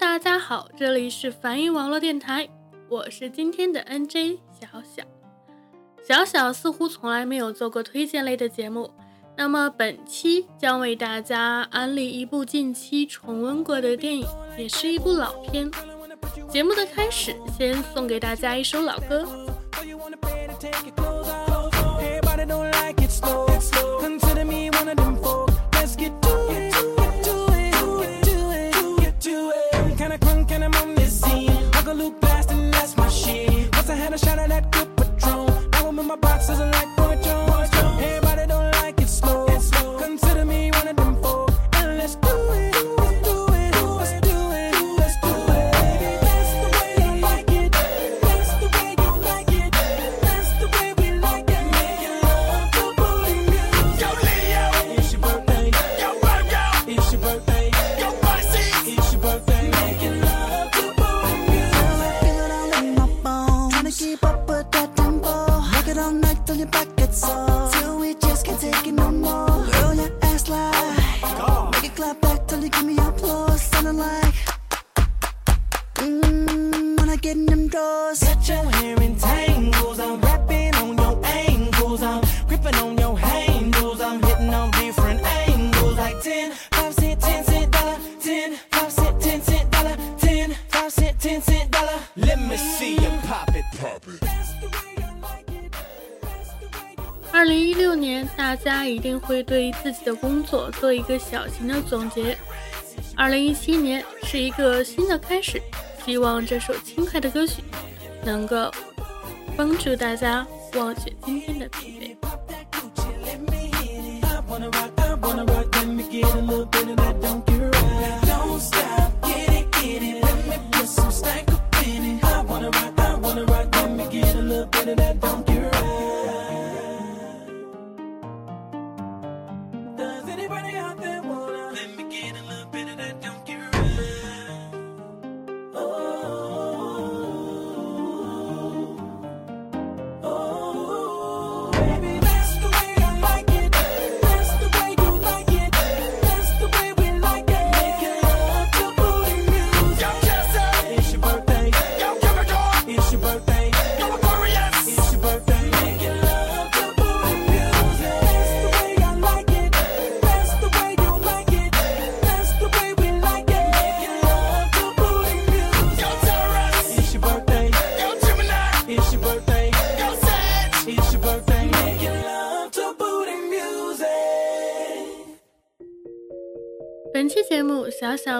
大家好，这里是梵音网络电台，我是今天的 NJ 小小。小小似乎从来没有做过推荐类的节目，那么本期将为大家安利一部近期重温过的电影，也是一部老片。节目的开始，先送给大家一首老歌。二零一六年，大家一定会对自己的工作做一个小型的总结。二零一七年是一个新的开始，希望这首轻快的歌曲能够帮助大家忘却今天的疲惫。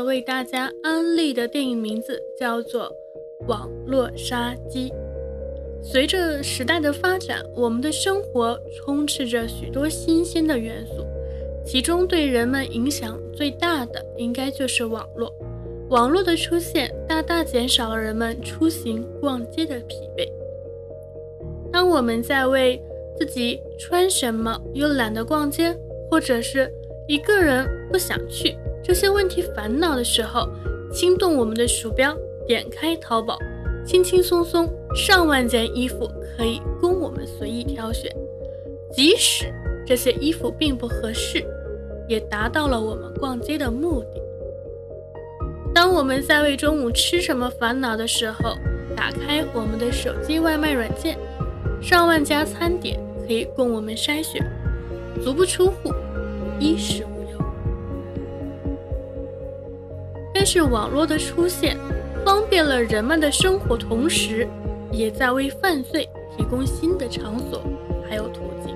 为大家安利的电影名字叫做《网络杀机》。随着时代的发展，我们的生活充斥着许多新鲜的元素，其中对人们影响最大的，应该就是网络。网络的出现，大大减少了人们出行逛街的疲惫。当我们在为自己穿什么又懒得逛街，或者是一个人不想去这些问题烦恼的时候，轻动我们的鼠标，点开淘宝，轻轻松松上万件衣服可以供我们随意挑选。即使这些衣服并不合适，也达到了我们逛街的目的。当我们在为中午吃什么烦恼的时候，打开我们的手机外卖软件，上万家餐点可以供我们筛选，足不出户。衣食但是网络的出现方便了人们的生活，同时也在为犯罪提供新的场所还有途径。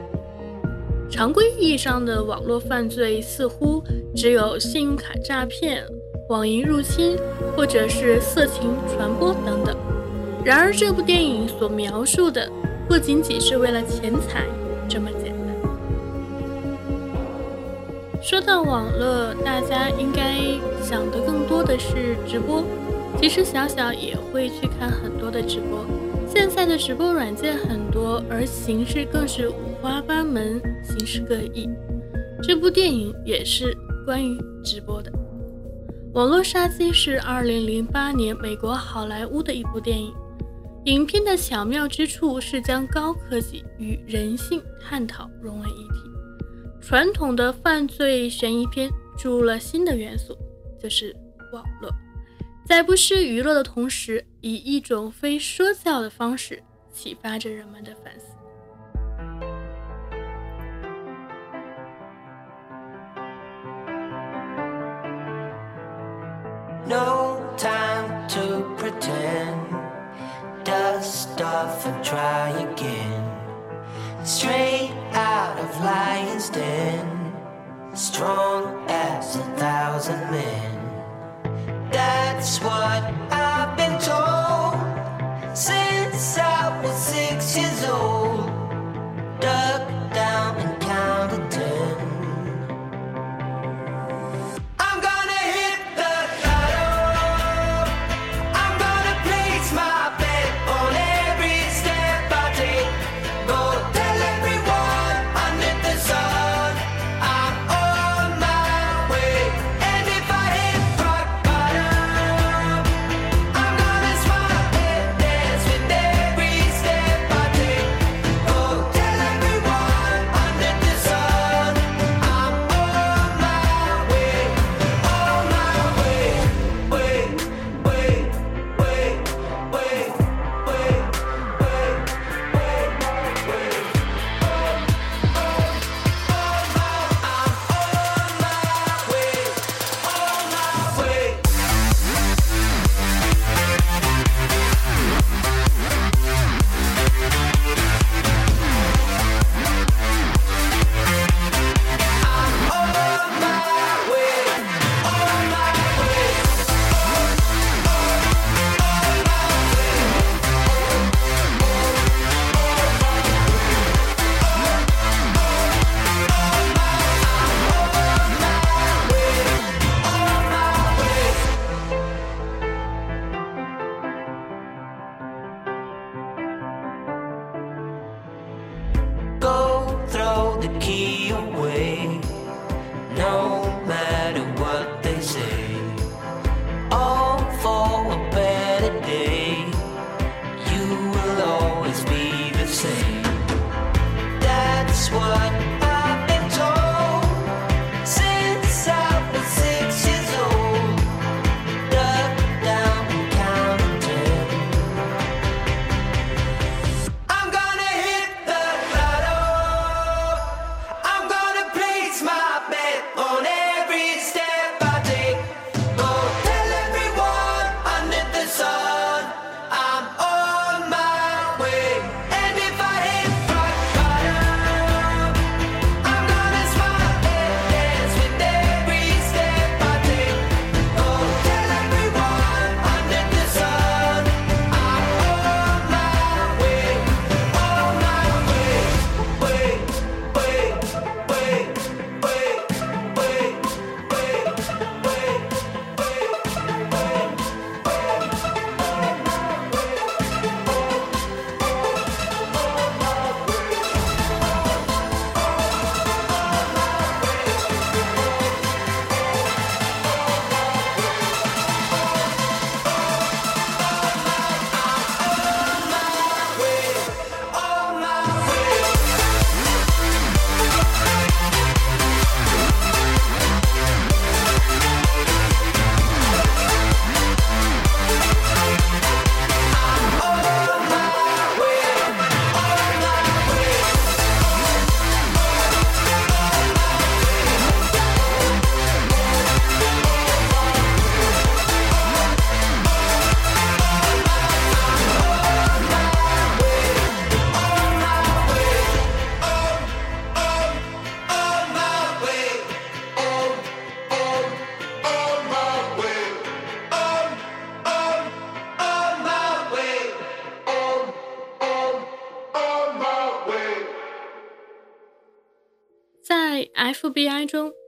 常规意义上的网络犯罪似乎只有信用卡诈骗、网银入侵，或者是色情传播等等。然而，这部电影所描述的不仅仅是为了钱财这么说到网络，大家应该想的更多的是直播。其实小小也会去看很多的直播。现在的直播软件很多，而形式更是五花八门，形式各异。这部电影也是关于直播的。《网络杀机》是2008年美国好莱坞的一部电影。影片的巧妙之处是将高科技与人性探讨融为一体。传统的犯罪悬疑片注入了新的元素，就是网络。在不失娱乐的同时，以一种非说教的方式启发着人们的反思。No time to pretend. Dust off and try again. Straight out of lion's den. Strong as a thousand men. That's what I've been told since I was six years old. Duck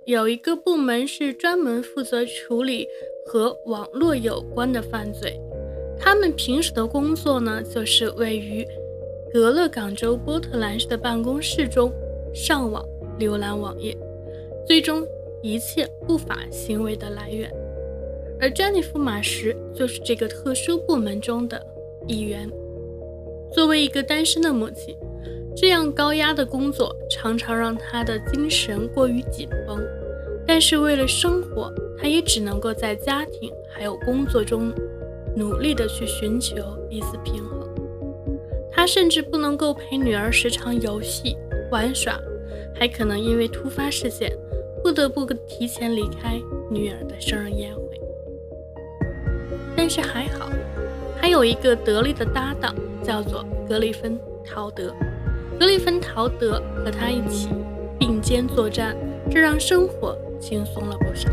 有一个部门是专门负责处理和网络有关的犯罪。他们平时的工作呢，就是位于格勒冈州波特兰市的办公室中上网浏览网页，追踪一切不法行为的来源。而詹妮弗·马什就是这个特殊部门中的一员。作为一个单身的母亲，这样高压的工作常常让她的精神过于紧绷，但是为了生活，他也只能够在家庭还有工作中努力的去寻求一丝平衡。他甚至不能够陪女儿时常游戏玩耍，还可能因为突发事件不得不提前离开女儿的生日宴会。但是还好，还有一个得力的搭档，叫做格里芬·陶德。格里芬·陶德和他一起并肩作战，这让生活轻松了不少。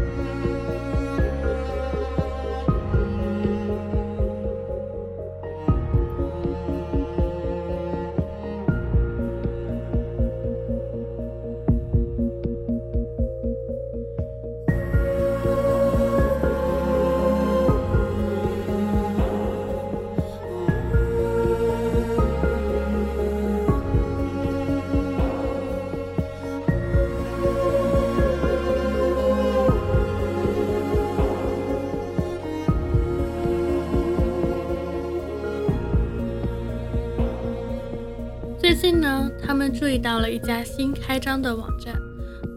最近呢，他们注意到了一家新开张的网站，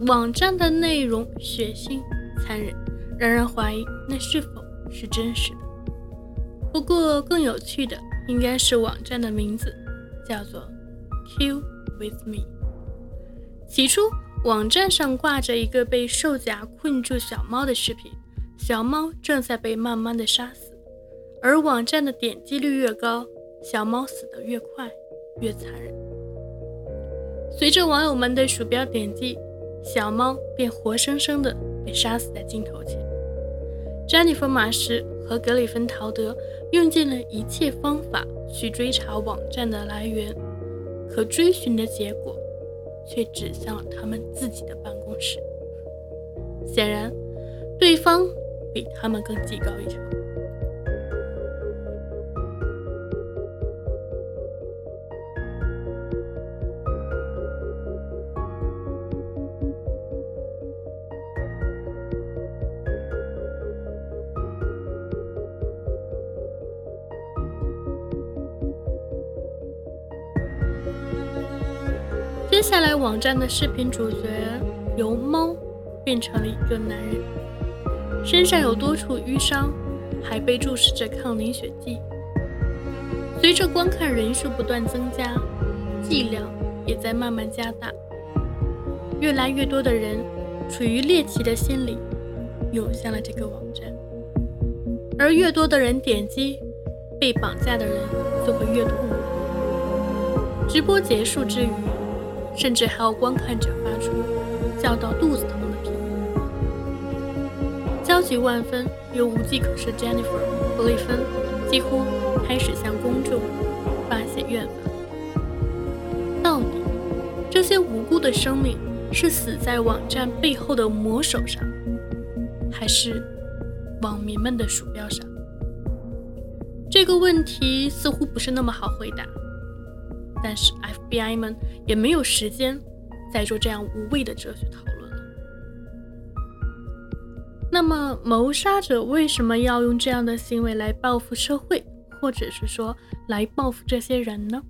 网站的内容血腥残忍，让人怀疑那是否是真实的。不过更有趣的应该是网站的名字，叫做 “Kill with Me”。起初，网站上挂着一个被兽夹困住小猫的视频，小猫正在被慢慢的杀死，而网站的点击率越高，小猫死得越快。越残忍。随着网友们的鼠标点击，小猫便活生生的被杀死在镜头前。詹妮弗·马什和格里芬·陶德用尽了一切方法去追查网站的来源，可追寻的结果却指向了他们自己的办公室。显然，对方比他们更技高一筹。接下来，网站的视频主角由猫变成了一个男人，身上有多处淤伤，还被注射着抗凝血剂。随着观看人数不断增加，剂量也在慢慢加大，越来越多的人处于猎奇的心理，涌向了这个网站，而越多的人点击，被绑架的人就会越痛苦。直播结束之余。甚至还有观看者发出叫到肚子疼的评论。焦急万分又无计可施，Jennifer 格里芬几乎开始向公众发泄怨愤。到底这些无辜的生命是死在网站背后的魔手上，还是网民们的鼠标上？这个问题似乎不是那么好回答。但是 FBI 们也没有时间再做这样无谓的哲学讨论了。那么，谋杀者为什么要用这样的行为来报复社会，或者是说来报复这些人呢？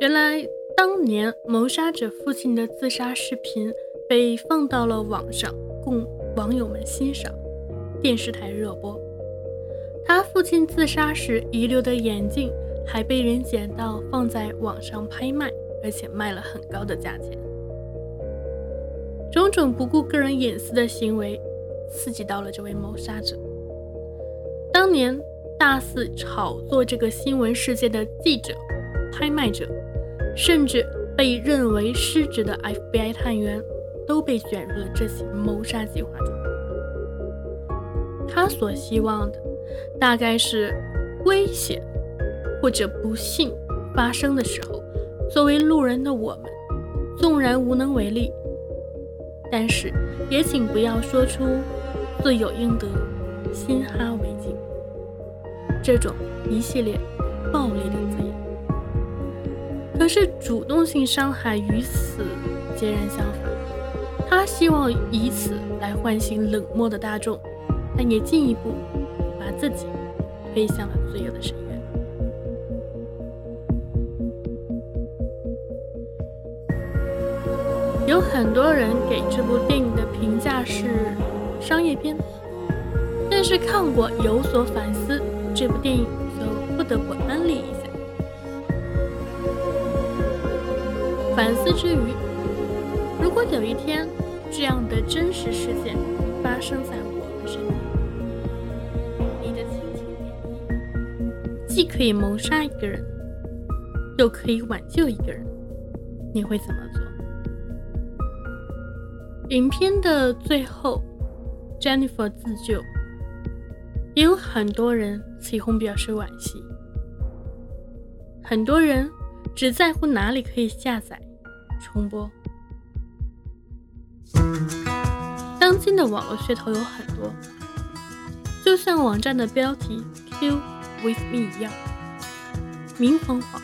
原来，当年谋杀者父亲的自杀视频被放到了网上，供网友们欣赏。电视台热播，他父亲自杀时遗留的眼镜还被人捡到，放在网上拍卖，而且卖了很高的价钱。种种不顾个人隐私的行为，刺激到了这位谋杀者。当年大肆炒作这个新闻事件的记者、拍卖者，甚至被认为失职的 FBI 探员，都被卷入了这起谋杀计划中。他所希望的，大概是危险或者不幸发生的时候，作为路人的我们，纵然无能为力，但是也请不要说出“罪有应得，心哈为敬”这种一系列暴力的字眼。可是主动性伤害与此截然相反，他希望以此来唤醒冷漠的大众。但也进一步把自己推向了罪恶的深渊。有很多人给这部电影的评价是商业片，但是看过有所反思，这部电影就不得不安利反思之余，如果有一天这样的真实事件发生在我们身边，你的轻轻点既可以谋杀一个人，又可以挽救一个人，你会怎么做？影片的最后，Jennifer 自救，也有很多人起哄表示惋惜。很多人只在乎哪里可以下载、重播。当今的网络噱头有很多，就像网站的标题 Q。With me 一样，明晃晃、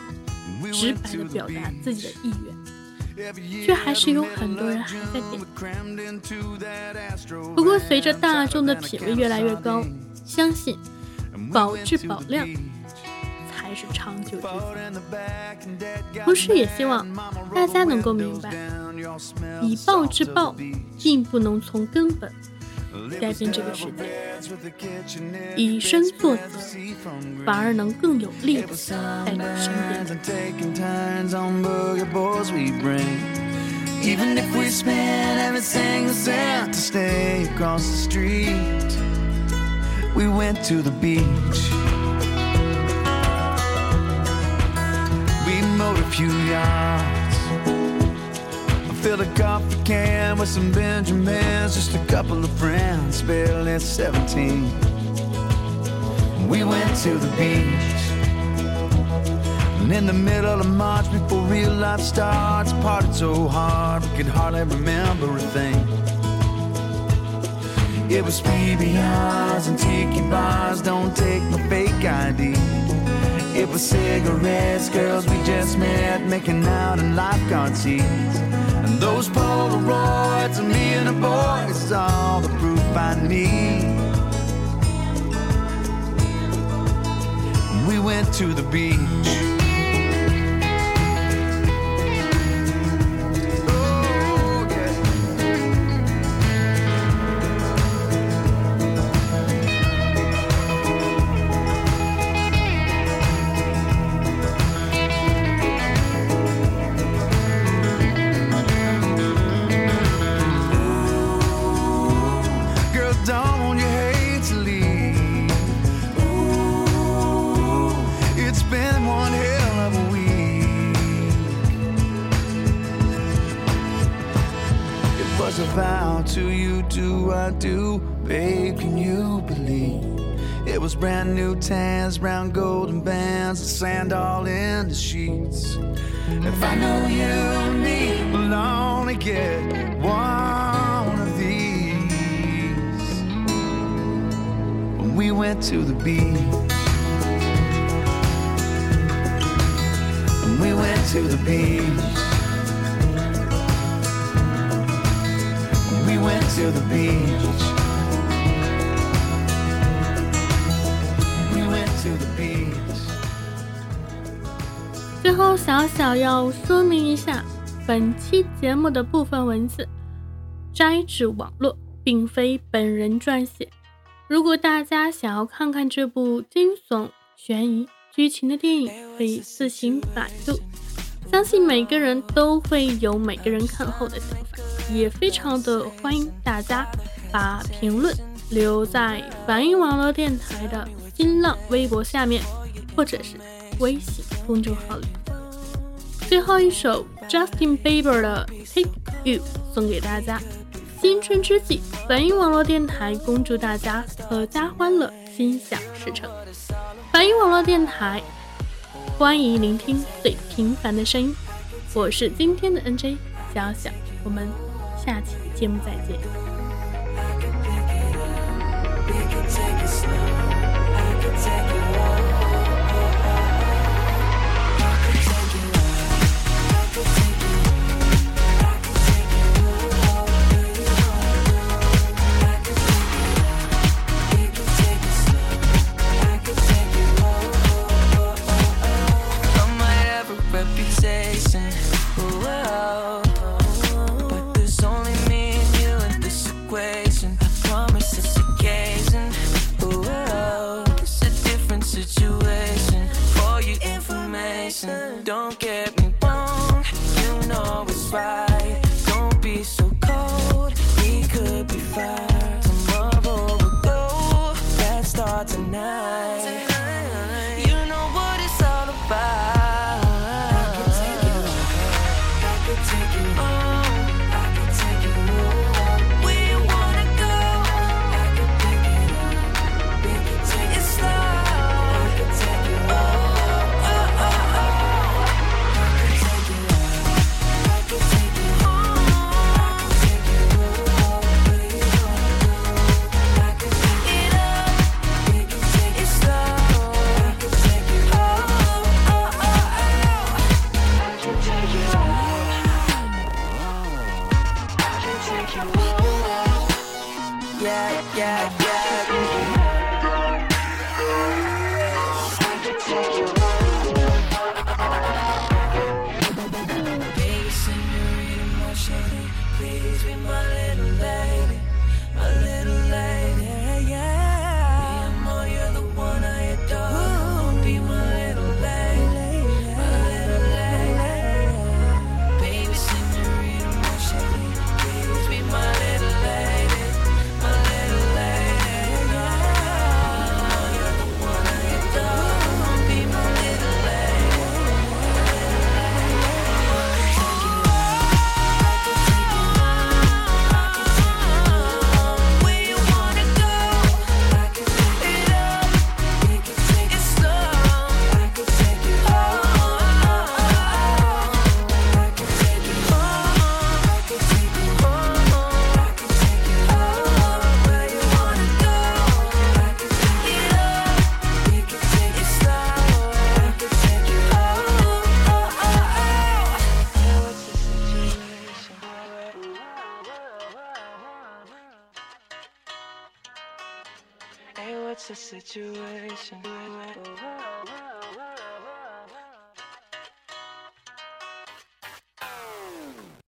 直白的表达自己的意愿，却还是有很多人还在点。不过，随着大众的品味越来越高，相信保质保量才是长久之计。同时，也希望大家能够明白，以暴制暴，并不能从根本。改变这个世界，以身作则，反而能更有力的在你身边。Even if we spend every single cent to stay across the street, we went to the beach. Few yards I filled a coffee can with some Benjamins, just a couple of friends, barely 17. We went to the beach. And in the middle of March, before real life starts, partied so hard we could hardly remember a thing. It was PBRs and tiki bars, don't take my fake ID. It was cigarettes, girls we just met, making out in lifeguard seats. And those Polaroids of me and a boy is all the proof I need. We went to the beach. Sand all in the sheets? If I know you me will only get one of these, when we went to the beach. When we went to the beach. beach. We went to the beach. 最后，小小要说明一下，本期节目的部分文字摘自网络，并非本人撰写。如果大家想要看看这部惊悚、悬疑、剧情的电影，可以自行百度。相信每个人都会有每个人看后的想法，也非常的欢迎大家把评论留在梵音网络电台的新浪微博下面，或者是微信公众号里。最后一首 Justin Bieber 的 Take You 送给大家。新春之际，梵音网络电台恭祝大家阖家欢乐，心想事成。梵音网络电台，欢迎聆听最平凡的声音。我是今天的 NJ 小小，我们下期节目再见。